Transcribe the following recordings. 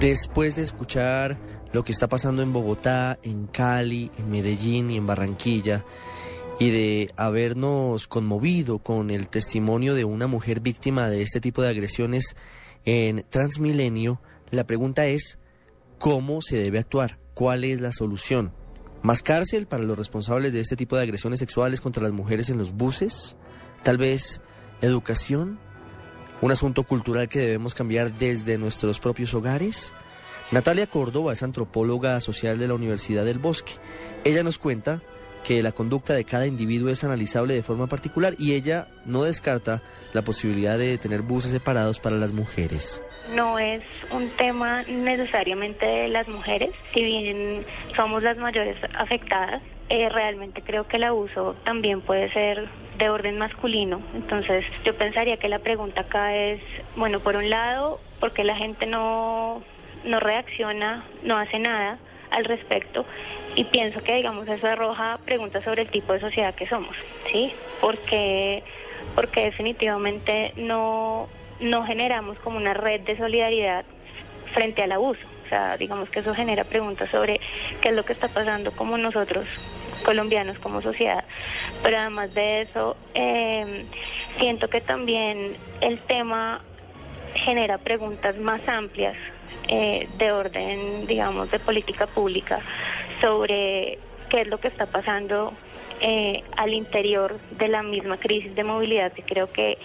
Después de escuchar lo que está pasando en Bogotá, en Cali, en Medellín y en Barranquilla, y de habernos conmovido con el testimonio de una mujer víctima de este tipo de agresiones en Transmilenio, la pregunta es, ¿cómo se debe actuar? ¿Cuál es la solución? ¿Más cárcel para los responsables de este tipo de agresiones sexuales contra las mujeres en los buses? ¿Tal vez educación? Un asunto cultural que debemos cambiar desde nuestros propios hogares? Natalia Córdoba es antropóloga social de la Universidad del Bosque. Ella nos cuenta que la conducta de cada individuo es analizable de forma particular y ella no descarta la posibilidad de tener buses separados para las mujeres. No es un tema necesariamente de las mujeres, si bien somos las mayores afectadas, eh, realmente creo que el abuso también puede ser de orden masculino. Entonces yo pensaría que la pregunta acá es, bueno, por un lado, porque la gente no, no reacciona, no hace nada al respecto y pienso que digamos eso arroja preguntas sobre el tipo de sociedad que somos, ¿sí? Porque porque definitivamente no no generamos como una red de solidaridad frente al abuso. O sea, digamos que eso genera preguntas sobre qué es lo que está pasando como nosotros colombianos como sociedad. Pero además de eso, eh, siento que también el tema genera preguntas más amplias eh, de orden, digamos, de política pública sobre qué es lo que está pasando eh, al interior de la misma crisis de movilidad que creo que,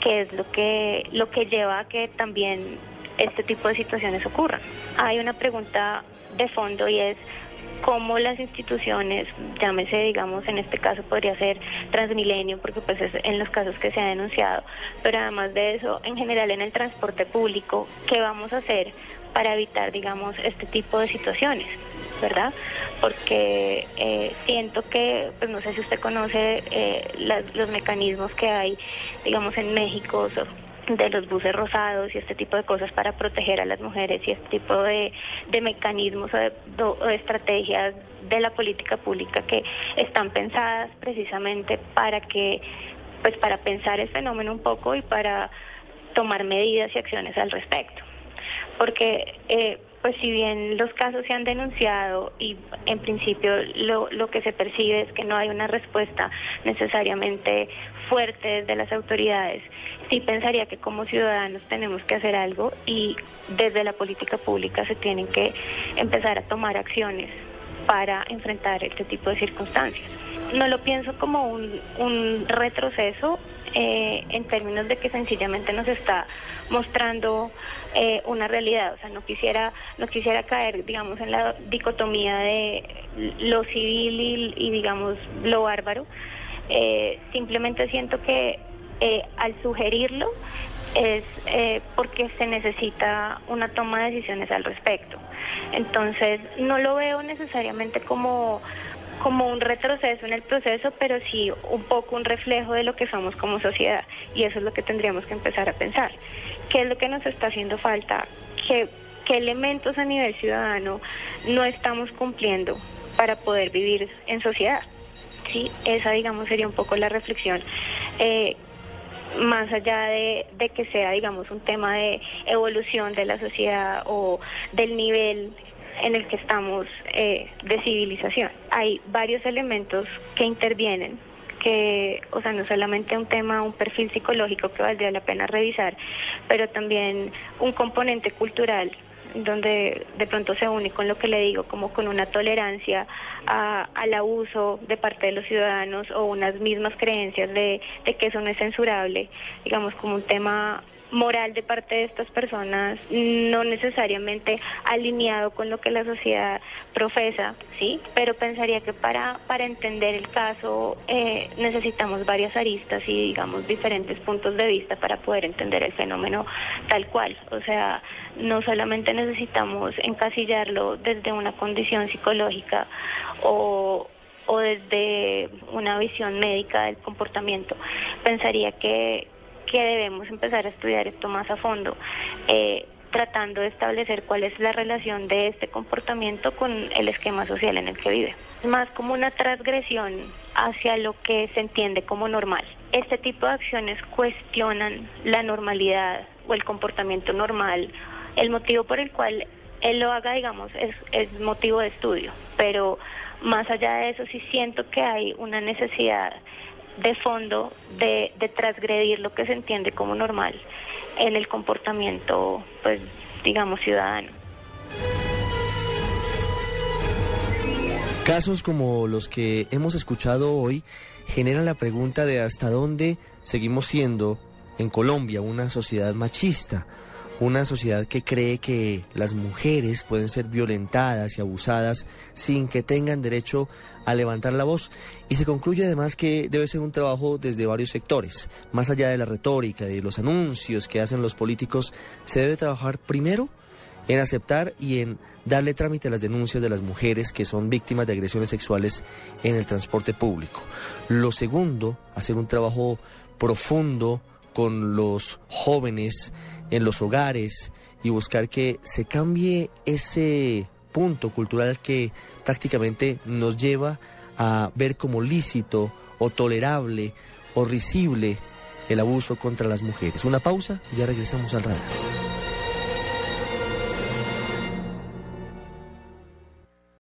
que es lo que lo que lleva a que también este tipo de situaciones ocurran. Hay una pregunta de fondo y es cómo las instituciones, llámese, digamos, en este caso podría ser Transmilenio, porque pues es en los casos que se ha denunciado, pero además de eso, en general en el transporte público, ¿qué vamos a hacer para evitar, digamos, este tipo de situaciones? ¿verdad? Porque eh, siento que, pues no sé si usted conoce eh, los mecanismos que hay, digamos, en México de los buses rosados y este tipo de cosas para proteger a las mujeres y este tipo de, mecanismos o de, estrategias de la política pública que están pensadas precisamente para que, pues para pensar el fenómeno un poco y para tomar medidas y acciones al respecto. Porque eh, pues si bien los casos se han denunciado y en principio lo, lo que se percibe es que no hay una respuesta necesariamente fuerte de las autoridades, sí pensaría que como ciudadanos tenemos que hacer algo y desde la política pública se tienen que empezar a tomar acciones para enfrentar este tipo de circunstancias. No lo pienso como un, un retroceso eh, en términos de que sencillamente nos está mostrando eh, una realidad. O sea, no quisiera, no quisiera caer, digamos, en la dicotomía de lo civil y, digamos, lo bárbaro. Eh, simplemente siento que al sugerirlo es porque se necesita una toma de decisiones al respecto. Entonces, no lo veo necesariamente como como un retroceso en el proceso, pero sí un poco un reflejo de lo que somos como sociedad. Y eso es lo que tendríamos que empezar a pensar. ¿Qué es lo que nos está haciendo falta? ¿Qué, elementos a nivel ciudadano no estamos cumpliendo para poder vivir en sociedad? Sí, esa digamos sería un poco la reflexión. Eh, más allá de, que sea, digamos, un tema de evolución de la sociedad o del nivel en el que estamos eh, de civilización. Hay varios elementos que intervienen que, o sea, no solamente un tema, un perfil psicológico que valdría la pena revisar, pero también un componente cultural donde de pronto se une con lo que le digo, como con una tolerancia al abuso de parte de los ciudadanos o unas mismas creencias de, de que eso no es censurable, digamos como un tema moral de parte de estas personas, no necesariamente alineado con lo que la sociedad profesa, sí, pero pensaría que para, para entender el caso eh, necesitamos varias aristas y digamos diferentes puntos de vista para poder entender el fenómeno tal cual, o sea, no solamente necesitamos encasillarlo desde una condición psicológica o, desde una visión médica del comportamiento. Pensaría que, que debemos empezar a estudiar esto más a fondo. Eh, tratando de establecer cuál es la relación de este comportamiento con el esquema social en el que vive. Más como una transgresión hacia lo que se entiende como normal. Este tipo de acciones cuestionan la normalidad o el comportamiento normal, el motivo por el cual él lo haga, digamos, es, motivo de estudio, pero más allá de eso sí siento que hay una necesidad de fondo de, de transgredir lo que se entiende como normal en el comportamiento, pues, digamos, ciudadano. Casos como los que hemos escuchado hoy generan la pregunta de hasta dónde seguimos siendo en Colombia una sociedad machista, una sociedad que cree que las mujeres pueden ser violentadas y abusadas sin que tengan derecho a levantar la voz. Y se concluye además que debe ser un trabajo desde varios sectores. Más allá de la retórica, de los anuncios que hacen los políticos, se debe trabajar primero en aceptar y en darle trámite a las denuncias de las mujeres que son víctimas de agresiones sexuales en el transporte público. Lo segundo, hacer un trabajo profundo con los jóvenes en los hogares y buscar que se cambie ese punto cultural que prácticamente nos lleva a ver como lícito o tolerable o risible el abuso contra las mujeres. Una pausa, ya regresamos al radar.